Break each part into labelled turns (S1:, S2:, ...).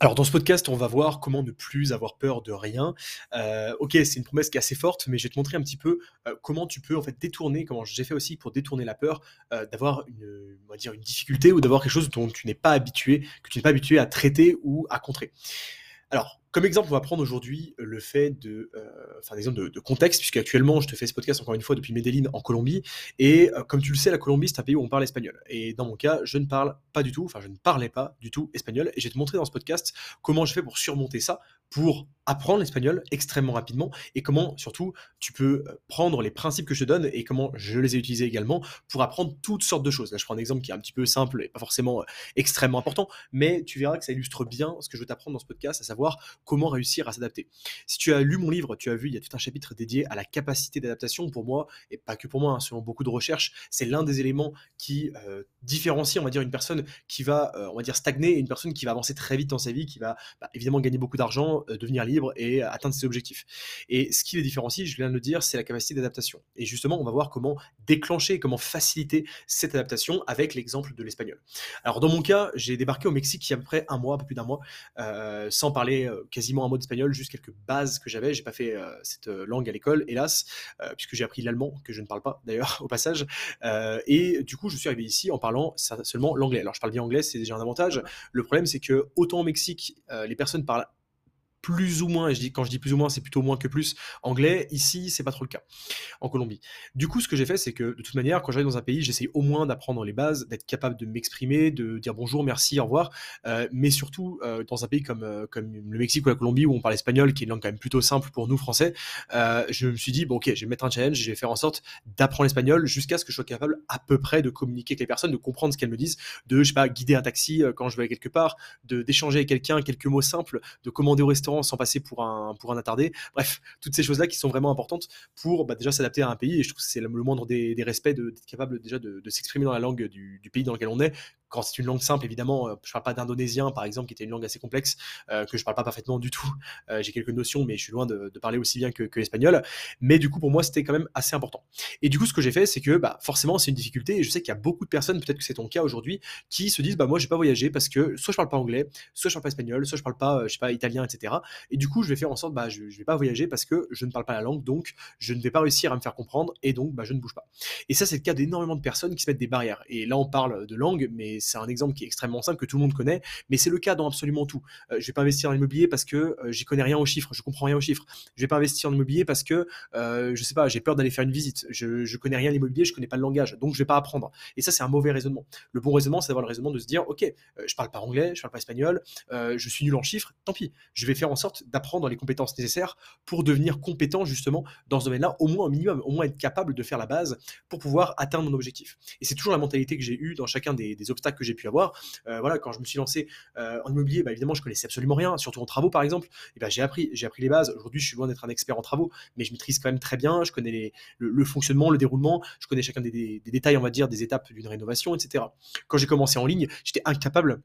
S1: Alors dans ce podcast, on va voir comment ne plus avoir peur de rien. Euh, ok, c'est une promesse qui est assez forte, mais je vais te montrer un petit peu euh, comment tu peux en fait détourner, comment j'ai fait aussi pour détourner la peur euh, d'avoir une, on va dire une difficulté ou d'avoir quelque chose dont tu n'es pas habitué, que tu n'es pas habitué à traiter ou à contrer. Alors, comme exemple, on va prendre aujourd'hui le fait de, euh, enfin, des de, de contexte, puisque actuellement, je te fais ce podcast encore une fois depuis Medellin en Colombie, et euh, comme tu le sais, la Colombie c'est un pays où on parle espagnol. Et dans mon cas, je ne parle pas du tout, enfin, je ne parlais pas du tout espagnol, et je vais te montrer dans ce podcast comment je fais pour surmonter ça, pour apprendre l'espagnol extrêmement rapidement, et comment surtout tu peux euh, prendre les principes que je te donne et comment je les ai utilisés également pour apprendre toutes sortes de choses. Là, je prends un exemple qui est un petit peu simple et pas forcément extrêmement important, mais tu verras que ça illustre bien ce que je veux t'apprendre dans ce podcast, à savoir comment réussir à s'adapter. Si tu as lu mon livre, tu as vu, il y a tout un chapitre dédié à la capacité d'adaptation. Pour moi, et pas que pour moi, hein, selon beaucoup de recherches, c'est l'un des éléments qui euh, différencie, on va dire, une personne qui va, euh, on va dire, stagner et une personne qui va avancer très vite dans sa vie, qui va bah, évidemment gagner beaucoup d'argent, euh, devenir libre et atteindre ses objectifs. Et ce qui les différencie, je viens de le dire, c'est la capacité d'adaptation. Et justement, on va voir comment déclencher, comment faciliter cette adaptation avec l'exemple de l'espagnol. Alors, dans mon cas, j'ai débarqué au Mexique il y a à peu près un mois, un peu plus d'un mois, sans parler quasiment un mot d'espagnol, juste quelques bases que j'avais. J'ai pas fait euh, cette euh, langue à l'école, hélas, euh, puisque j'ai appris l'allemand, que je ne parle pas d'ailleurs au passage. et du coup, je suis arrivé ici en parlant seulement l'anglais. Alors, je parle bien anglais, c'est déjà un avantage. Le problème, c'est que autant au Mexique, les personnes parlent plus ou moins, et je dis, quand je dis plus ou moins, c'est plutôt moins que plus anglais. Ici, c'est pas trop le cas en Colombie. Du coup, ce que j'ai fait, c'est que de toute manière, quand j'arrive dans un pays, j'essaye au moins d'apprendre les bases, d'être capable de m'exprimer, de dire bonjour, merci, au revoir. Euh, mais surtout, euh, dans un pays comme, euh, comme le Mexique ou la Colombie, où on parle espagnol, qui est une langue quand même plutôt simple pour nous Français, je me suis dit, bon, ok, je vais mettre un challenge, je vais faire en sorte d'apprendre l'espagnol jusqu'à ce que je sois capable à peu près de communiquer avec les personnes, de comprendre ce qu'elles me disent, de, je sais pas, guider un taxi quand je vais quelque part, de d'échanger avec quelqu'un quelques mots simples, de commander au restaurant sans passer pour un, pour un attardé. Bref, toutes ces choses-là qui sont vraiment importantes pour bah, déjà s'adapter à un pays. Et je trouve que c'est le moindre des, des respects d'être capable déjà de, de s'exprimer dans la langue du, du, pays dans lequel on est, quand c'est une langue simple, évidemment, euh, je parle pas d'indonésien, par exemple, qui était une langue assez complexe, euh, que je parle pas parfaitement du tout. Euh, j'ai quelques notions, mais je suis loin de, parler aussi bien que, l'espagnol. Mais du coup, pour moi, c'était quand même assez important. Et du coup, ce que j'ai fait, c'est que bah, forcément, c'est une difficulté. Et je sais qu'il y a beaucoup de personnes, peut-être que c'est ton cas aujourd'hui, qui se disent, bah moi, je vais pas voyager parce que soit je parle pas anglais, soit je parle pas espagnol, soit je parle pas, je sais pas, italien, etc. Et du coup, je vais faire en sorte, bah, je, je vais pas voyager parce que je ne parle pas la langue, donc je ne vais pas réussir à me faire comprendre, et donc, bah, je ne bouge pas. Et ça, c'est le cas d'énormément de personnes qui se mettent des barrières. Et là, on parle de langue, mais c'est un exemple qui est extrêmement simple que tout le monde connaît, mais c'est le cas dans absolument tout. Euh, je vais pas investir dans l'immobilier parce que euh, j'y connais rien aux chiffres, je comprends rien aux chiffres. Je vais pas investir en immobilier parce que euh, je sais pas, j'ai peur d'aller faire une visite. Je, je connais rien à l'immobilier, je connais pas le langage, donc je vais pas apprendre. Et ça, c'est un mauvais raisonnement. Le bon raisonnement, c'est d'avoir le raisonnement de se dire, ok, je parle pas anglais, je parle pas espagnol, je suis nul en chiffres, tant pis. Je vais faire en sorte d'apprendre les compétences nécessaires pour devenir compétent justement dans ce domaine-là, au moins un minimum, au moins être capable de faire la base pour pouvoir atteindre mon objectif. Et c'est toujours la mentalité que j'ai eue dans chacun des obstacles que j'ai pu avoir. voilà, quand je me suis lancé euh, en immobilier, bah, évidemment, je connaissais absolument rien, surtout en travaux par exemple. Appris, j'ai appris les bases. Aujourd'hui, je suis loin d'être un expert en travaux, mais je maîtrise quand même très bien. Je connais le, fonctionnement, le déroulement. Je connais chacun des, détails, on va dire, des étapes d'une rénovation, etc. Quand j'ai commencé en ligne, j'étais incapable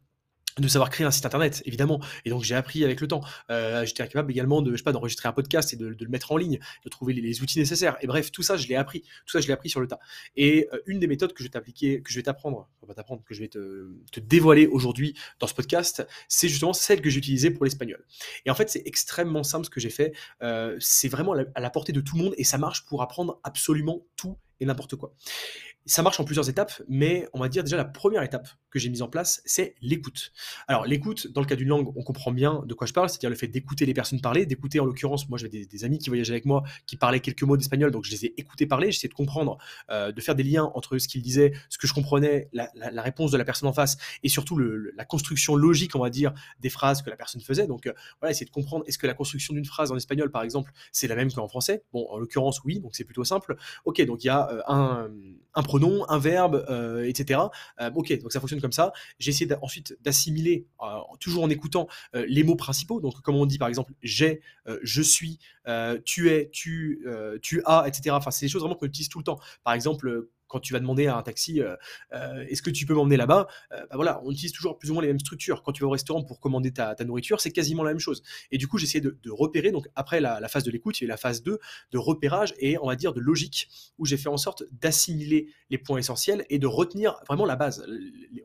S1: de savoir créer un site internet, évidemment. Et donc j'ai appris avec le temps. Euh, j'étais incapable également de, je sais pas, d'enregistrer un podcast et de, le mettre en ligne, de trouver les, outils nécessaires. Et bref, tout ça, je l'ai appris. Tout ça, je l'ai appris sur le tas. Et euh, une des méthodes que je vais t'appliquer, que je vais t'apprendre, pas t'apprendre, que je vais te, dévoiler aujourd'hui dans ce podcast, c'est justement celle que j'ai utilisée pour l'espagnol. Et en fait, c'est extrêmement simple ce que j'ai fait. Euh, c'est vraiment à la portée de tout le monde et ça marche pour apprendre absolument tout et n'importe quoi. Ça marche en plusieurs étapes, mais on va dire déjà la première étape que j'ai mise en place, c'est l'écoute. Alors l'écoute, dans le cas d'une langue, on comprend bien de quoi je parle, c'est-à-dire le fait d'écouter les personnes parler, d'écouter en l'occurrence, moi j'avais des, amis qui voyageaient avec moi, qui parlaient quelques mots d'espagnol, donc je les ai écoutés parler, j'essayais de comprendre, euh, de faire des liens entre ce qu'ils disaient, ce que je comprenais, la, réponse de la personne en face, et surtout la construction logique, on va dire, des phrases que la personne faisait. Donc euh, voilà, essayer de comprendre, est-ce que la construction d'une phrase en espagnol, par exemple, c'est la même qu'en français? Bon, en l'occurrence, oui, donc c'est plutôt simple. Ok, donc il y a euh, un, un, un verbe, euh, etc. Euh, ok, donc ça fonctionne comme ça. J'ai essayé ensuite d'assimiler, toujours en écoutant les mots principaux. Donc, comme on dit par exemple, j'ai, je suis, tu es, tu, tu as, etc. Enfin, c'est des choses vraiment qu'on utilise tout le temps. Par exemple, Quand tu vas demander à un taxi, est-ce que tu peux m'emmener là-bas bah voilà, on utilise toujours plus ou moins les mêmes structures. Quand tu vas au restaurant pour commander ta, nourriture, c'est quasiment la même chose. Et du coup, j'essayais de, de repérer. Donc après la, phase de l'écoute, il y a la phase 2 de repérage et on va dire de logique, où j'ai fait en sorte d'assimiler les points essentiels et de retenir vraiment la base,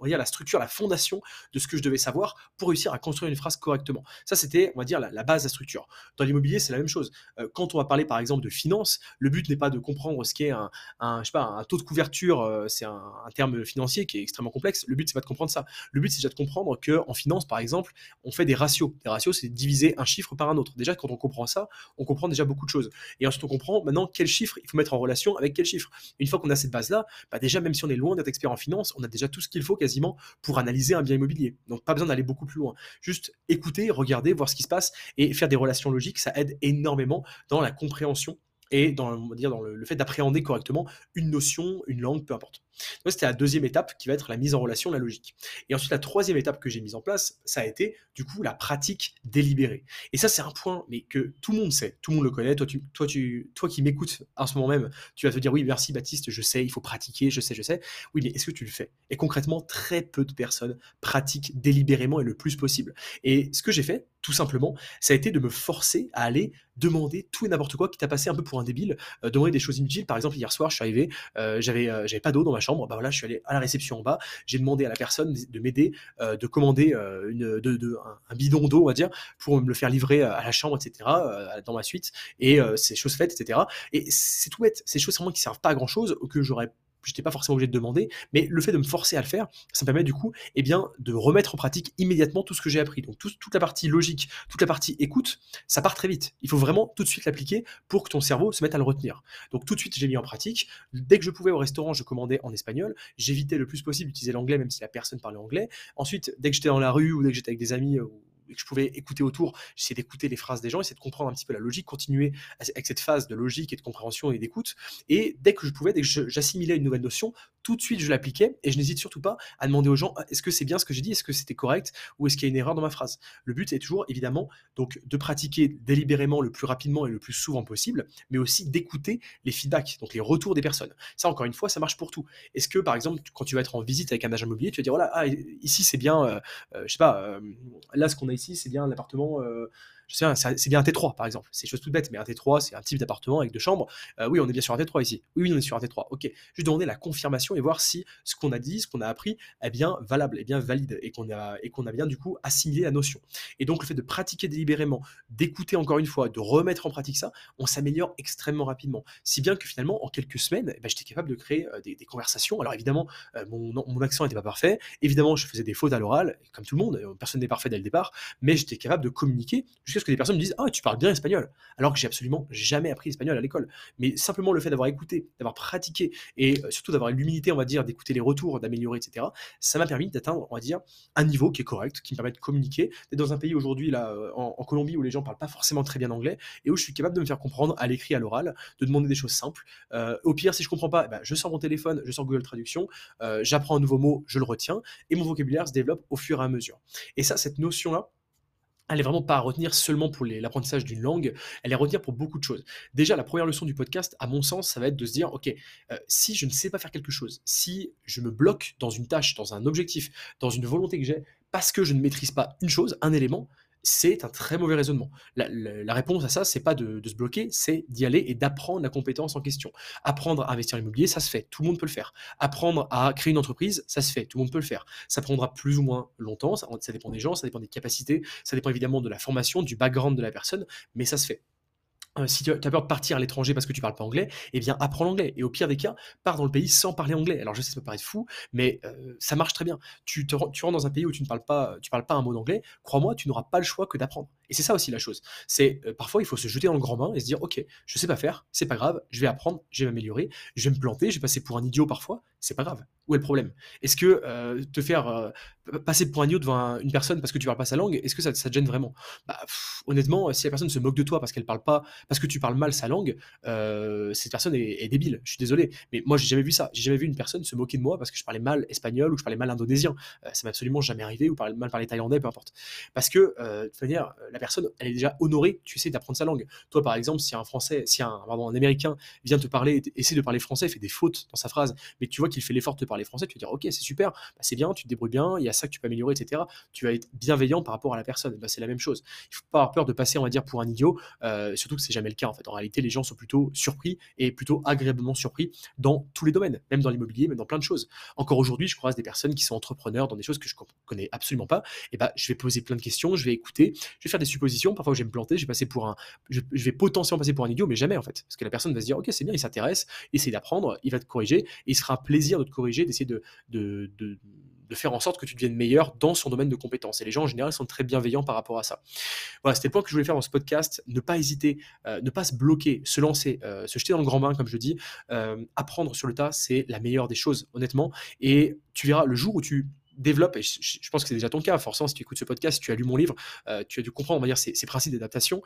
S1: on va dire la structure, la fondation de ce que je devais savoir pour réussir à construire une phrase correctement. Ça, c'était, on va dire, la, base, la structure. Dans l'immobilier, c'est la même chose. Euh, quand on va parler, par exemple, de finance, le but n'est pas de comprendre ce qu'est un, un taux de couverture, euh, c'est un, terme financier qui est extrêmement complexe. Le but, c'est pas de comprendre ça. Le but, c'est déjà de comprendre que en finance, par exemple, on fait des ratios. Des ratios, c'est diviser un chiffre par un autre. Déjà, quand on comprend ça, on comprend déjà beaucoup de choses. Et ensuite, on comprend maintenant quel chiffre il faut mettre en relation avec quel chiffre. Une fois qu'on a cette base-là, bah déjà, même si on est loin d'être expert en finance, on a déjà tout ce qu'il faut quasiment pour analyser un bien immobilier. Donc, pas besoin d'aller beaucoup plus loin. Juste écouter, regarder, voir ce qui se passe et faire des relations logiques, ça aide énormément dans la compréhension et dans, dire, dans le, fait d'appréhender correctement une notion, une langue, peu importe. C'était la deuxième étape qui va être la mise en relation, la logique. Et ensuite, la troisième étape que j'ai mise en place, ça a été du coup la pratique délibérée. Et ça, c'est un point mais que tout le monde sait, tout le monde le connaît. Toi, toi, toi qui m'écoutes en ce moment même, tu vas te dire oui, merci Baptiste, je sais, il faut pratiquer, je sais, je sais. Oui, mais est-ce que tu le fais? Et concrètement, très peu de personnes pratiquent délibérément et le plus possible. Et ce que j'ai fait, tout simplement, ça a été de me forcer à aller demander tout et n'importe quoi qui t'a passé un peu pour un débile, euh, demander des choses inutiles. Par exemple, hier soir, je suis arrivé, euh, j'avais, euh, j'avais pas d'eau dans ma chambre. Bah voilà, je suis allé à la réception en bas, j'ai demandé à la personne de m'aider, de commander une, de, un, bidon d'eau, on va dire, pour me le faire livrer à la chambre, etc., dans ma suite. Et c'est chose faite, etc. Et c'est tout bête. Ces choses vraiment qui servent pas à grand chose, que j'aurais j'étais pas forcément obligé de demander, mais le fait de me forcer à le faire, ça me permet du coup eh bien, de remettre en pratique immédiatement tout ce que j'ai appris. Donc toute la partie logique, toute la partie écoute, ça part très vite. Il faut vraiment tout de suite l'appliquer pour que ton cerveau se mette à le retenir. Donc tout de suite, j'ai mis en pratique. Dès que je pouvais au restaurant, je commandais en espagnol. J'évitais le plus possible d'utiliser l'anglais, même si la personne parlait anglais. Ensuite, dès que j'étais dans la rue ou dès que j'étais avec des amis et que je pouvais écouter autour, j'essayais d'écouter les phrases des gens, essayer de comprendre un petit peu la logique, continuer avec cette phase de logique et de compréhension et d'écoute. Et dès que je pouvais, dès que j'assimilais une nouvelle notion, tout de suite je l'appliquais et je n'hésite surtout pas à demander aux gens ah, est-ce que c'est bien ce que j'ai dit, est-ce que c'était correct? Ou est-ce qu'il y a une erreur dans ma phrase? Le but est toujours évidemment donc de pratiquer délibérément le plus rapidement et le plus souvent possible, mais aussi d'écouter les feedbacks, donc les retours des personnes. Ça encore une fois, ça marche pour tout. Est-ce que par exemple quand tu vas être en visite avec un agent immobilier, tu vas dire voilà ah, ici c'est bien, euh, euh, je sais pas, euh, là ce qu'on a ici c'est bien l'appartement c'est bien un T3 par exemple. C'est chose toute bête, mais un T3, c'est un type d'appartement avec deux chambres. Euh, oui, on est bien sur un T3 ici. Oui, oui, on est sur un T3. Ok. Juste demander la confirmation et voir si ce qu'on a dit, ce qu'on a appris est bien valable, est bien valide et qu'on a, et qu'on a bien du coup assimilé la notion. Et donc le fait de pratiquer délibérément, d'écouter encore une fois, de remettre en pratique ça, on s'améliore extrêmement rapidement. Si bien que finalement, en quelques semaines, eh ben, j'étais capable de créer euh, des, conversations. Alors évidemment, euh, mon, mon, accent n'était pas parfait. Évidemment, je faisais des fautes à l'oral, comme tout le monde. Personne n'est parfait dès le départ, mais j'étais capable de communiquer jusqu'à que des personnes me disent Ah, tu parles bien espagnol. Alors que j'ai absolument jamais appris l'espagnol à l'école. Mais simplement le fait d'avoir écouté, d'avoir pratiqué et euh, surtout d'avoir l'humilité, on va dire, d'écouter les retours, d'améliorer, etc., ça m'a permis d'atteindre, on va dire, un niveau qui est correct, qui me permet de communiquer. D'être dans un pays aujourd'hui, là, euh, en, Colombie, où les gens parlent pas forcément très bien anglais et où je suis capable de me faire comprendre à l'écrit, à l'oral, de demander des choses simples. Euh, au pire, si je comprends pas, eh ben, je sors mon téléphone, je sors Google Traduction, j'apprends un nouveau mot, je le retiens et mon vocabulaire se développe au fur et à mesure. Et ça, cette notion-là, elle est vraiment pas à retenir seulement pour l'apprentissage d'une langue, elle est à retenir pour beaucoup de choses. Déjà, la première leçon du podcast, à mon sens, ça va être de se dire, ok, euh, si je ne sais pas faire quelque chose, si je me bloque dans une tâche, dans un objectif, dans une volonté que j'ai, parce que je ne maîtrise pas une chose, un élément, c'est un très mauvais raisonnement. La, réponse à ça, c'est pas de, se bloquer, c'est d'y aller et d'apprendre la compétence en question. Apprendre à investir en immobilier, ça se fait, tout le monde peut le faire. Apprendre à créer une entreprise, ça se fait, tout le monde peut le faire. Ça prendra plus ou moins longtemps, ça dépend des gens, ça dépend des capacités, ça dépend évidemment de la formation, du background de la personne, mais ça se fait. Euh, si tu as peur de partir à l'étranger parce que tu parles pas anglais, eh bien apprends l'anglais. Et au pire des cas, pars dans le pays sans parler anglais. Alors je sais, ça peut paraître fou, mais euh, ça marche très bien. Tu, rentres dans un pays où tu ne parles pas, tu parles pas un mot d'anglais, crois-moi, tu n'auras pas le choix que d'apprendre. Et c'est ça aussi la chose. C'est euh, parfois il faut se jeter dans le grand bain et se dire ok, je sais pas faire, c'est pas grave, je vais apprendre, je vais m'améliorer, je vais me planter, je vais passer pour un idiot parfois, c'est pas grave. Où est le problème? Est-ce que euh, te faire euh, passer pour un idiot devant une personne parce que tu parles pas sa langue, est-ce que ça, te gêne vraiment? Bah, Honnêtement, si la personne se moque de toi parce qu'elle parle pas, parce que tu parles mal sa langue, euh, cette personne est, débile. Je suis désolé, mais moi j'ai jamais vu ça. J'ai jamais vu une personne se moquer de moi parce que je parlais mal espagnol ou je parlais mal indonésien. ça m'est absolument jamais arrivé ou parler, mal parler thaïlandais, peu importe. Parce que de toute manière, la personne, elle est déjà honorée. Tu sais d'apprendre sa langue. Toi, par exemple, si un Français, si un, pardon, un Américain vient te parler, essaie de parler français, fait des fautes dans sa phrase, mais tu vois qu'il fait l'effort de parler français, tu vas dire ok, c'est super, bah, c'est bien, tu te débrouilles bien, il y a ça que tu peux améliorer, etc. Tu vas être bienveillant par rapport à la personne. Bah, c'est la même chose. Il faut pas avoir peur de passer, on va dire, pour un idiot, euh, surtout que c'est jamais le cas en fait. En réalité, les gens sont plutôt surpris et plutôt agréablement surpris dans tous les domaines, même dans l'immobilier, même dans plein de choses. Encore aujourd'hui, je croise des personnes qui sont entrepreneurs dans des choses que je connais absolument pas. Et bah, je vais poser plein de questions, je vais écouter, je vais faire des suppositions. Parfois, je vais me planter, je vais pour un, je, vais potentiellement passer pour un idiot, mais jamais en fait, parce que la personne va se dire, ok, c'est bien, il s'intéresse, essaye d'apprendre, il va te corriger, il sera un de te corriger, d'essayer de, faire en sorte que tu deviennes meilleur dans son domaine de compétences. Et les gens en général sont très bienveillants par rapport à ça. Voilà, c'était le point que je voulais faire dans ce podcast. Ne pas hésiter, euh, ne pas se bloquer, se lancer, euh, se jeter dans le grand bain, comme je dis. Euh, apprendre sur le tas, c'est la meilleure des choses, honnêtement. Et tu verras le jour où tu développes, et je, pense que c'est déjà ton cas, forcément, si tu écoutes ce podcast, si tu as lu mon livre, tu as dû comprendre, on va dire, ces principes d'adaptation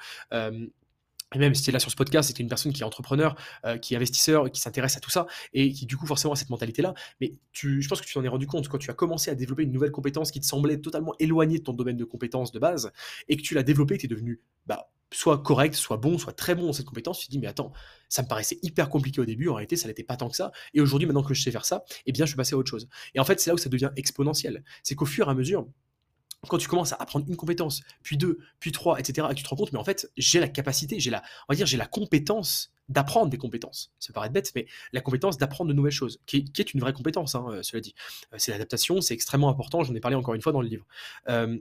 S1: et même si tu es là sur ce podcast, c'est une personne qui est entrepreneur, euh, qui est investisseur, qui s'intéresse à tout ça, et qui du coup forcément a cette mentalité-là. Mais tu, je pense que tu t'en es rendu compte quand tu as commencé à développer une nouvelle compétence qui te semblait totalement éloignée de ton domaine de compétences de base, et que tu l'as développée, tu es devenu bah, soit correct, soit bon, soit très bon dans cette compétence, tu te dis mais attends, ça me paraissait hyper compliqué au début, en réalité ça n'était pas tant que ça, et aujourd'hui maintenant que je sais faire ça, eh bien je suis passé à autre chose. Et en fait c'est là où ça devient exponentiel. C'est qu'au fur et à mesure, quand tu commences à apprendre une compétence, puis deux, puis trois, etc., et tu te rends compte, mais en fait, j'ai la capacité, j'ai la, on va dire, j'ai la compétence d'apprendre des compétences. Ça paraît bête, mais la compétence d'apprendre de nouvelles choses, qui est, une vraie compétence, hein, euh, cela dit. Euh, c'est l'adaptation, c'est extrêmement important, j'en ai parlé encore une fois dans le livre. Euh,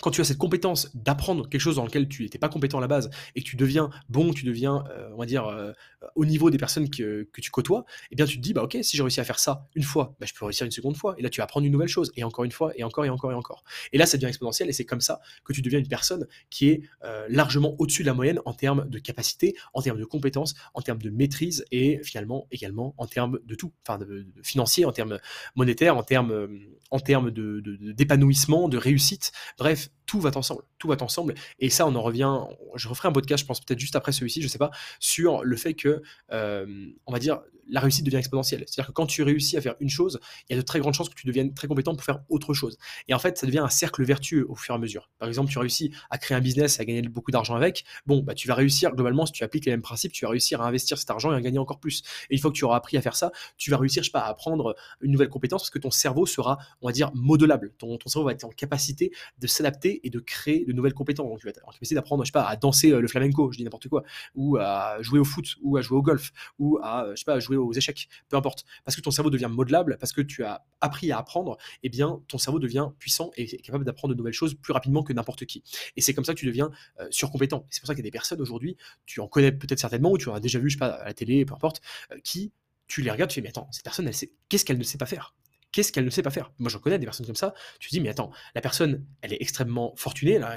S1: quand tu as cette compétence d'apprendre quelque chose dans lequel tu n'étais pas compétent à la base et que tu deviens bon, tu deviens, euh, on va dire, euh, au niveau des personnes que, que, tu côtoies, eh bien tu te dis, bah ok, si j'ai réussi à faire ça une fois, bah, je peux réussir une seconde fois. Et là, tu vas apprendre une nouvelle chose, et encore une fois, et encore, et encore, et encore. Et là, ça devient exponentiel, et c'est comme ça que tu deviens une personne qui est euh, largement au-dessus de la moyenne en termes de capacité, en termes de compétences, en termes de maîtrise, et finalement également en termes de tout, enfin de, financier, en termes monétaires, en termes, en termes d'épanouissement, de, de réussite. Bref, tout va ensemble, tout va ensemble. Et ça, on en revient. Je referai un podcast, je pense peut-être juste après celui-ci, je sais pas, sur le fait que, euh, on va dire, la réussite devient exponentielle. C'est-à-dire que quand tu réussis à faire une chose, il y a de très grandes chances que tu deviennes très compétent pour faire autre chose. Et en fait, ça devient un cercle vertueux au fur et à mesure. Par exemple, tu réussis à créer un business à gagner beaucoup d'argent avec. Bon, bah, tu vas réussir, globalement, si tu appliques les mêmes principes, tu vas réussir à investir cet argent et à gagner encore plus. Et une fois que tu auras appris à faire ça, tu vas réussir, je sais pas, à apprendre une nouvelle compétence parce que ton cerveau sera, on va dire, modelable. Ton, cerveau va être en capacité de s'adapter et de créer de nouvelles compétences. Donc, tu vas être en capacité d'apprendre, je sais pas, à danser euh, le flamenco, je dis n'importe quoi, ou à jouer au foot, ou à jouer au golf, ou à, je sais pas, à jouer aux échecs importe, parce que ton cerveau devient modelable, parce que tu as appris à apprendre, et eh bien ton cerveau devient puissant et capable d'apprendre de nouvelles choses plus rapidement que n'importe qui. Et c'est comme ça que tu deviens euh, surcompétent. C'est pour ça qu'il y a des personnes aujourd'hui, tu en connais peut-être certainement, ou tu en as déjà vu, je sais pas, à la télé, peu importe, euh, qui tu les regardes, tu fais, mais attends, cette personne, qu'est-ce qu'elle ne sait pas faire? Qu'est-ce qu'elle ne sait pas faire Moi, j'en connais des personnes comme ça. Tu te dis, mais attends, la personne, elle est extrêmement fortunée, elle a,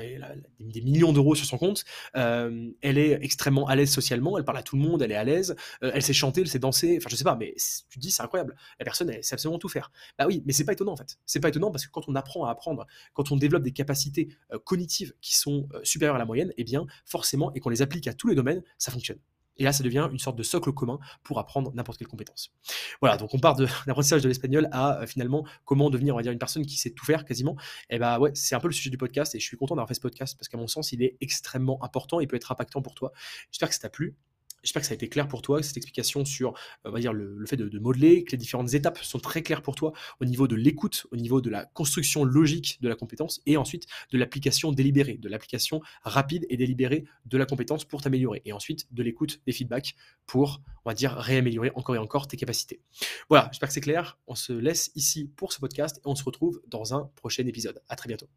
S1: des millions d'euros sur son compte, euh, elle est extrêmement à l'aise socialement, elle parle à tout le monde, elle est à l'aise, euh, elle sait chanter, elle sait danser, enfin, je sais pas, mais tu te dis, c'est incroyable. La personne, elle sait absolument tout faire. Bah oui, mais c'est pas étonnant en fait. C'est pas étonnant parce que quand on apprend à apprendre, quand on développe des capacités euh, cognitives qui sont supérieures à la moyenne, eh bien, forcément, et qu'on les applique à tous les domaines, ça fonctionne. Et là, ça devient une sorte de socle commun pour apprendre n'importe quelle compétence. Voilà, donc on part de l'apprentissage de l'espagnol à euh, finalement comment devenir, on va dire, une personne qui sait tout faire quasiment. Et eh bah ouais, c'est un peu le sujet du podcast et je suis content d'avoir fait ce podcast parce qu'à mon sens, il est extrêmement important et peut être impactant pour toi. J'espère que ça t'a plu. J'espère que ça a été clair pour toi, cette explication sur on va dire, le, fait de, modeler, que les différentes étapes sont très claires pour toi au niveau de l'écoute, au niveau de la construction logique de la compétence et ensuite de l'application délibérée, de l'application rapide et délibérée de la compétence pour t'améliorer et ensuite de l'écoute des feedbacks pour, on va dire, réaméliorer encore et encore tes capacités. Voilà, j'espère que c'est clair. On se laisse ici pour ce podcast et on se retrouve dans un prochain épisode. À très bientôt.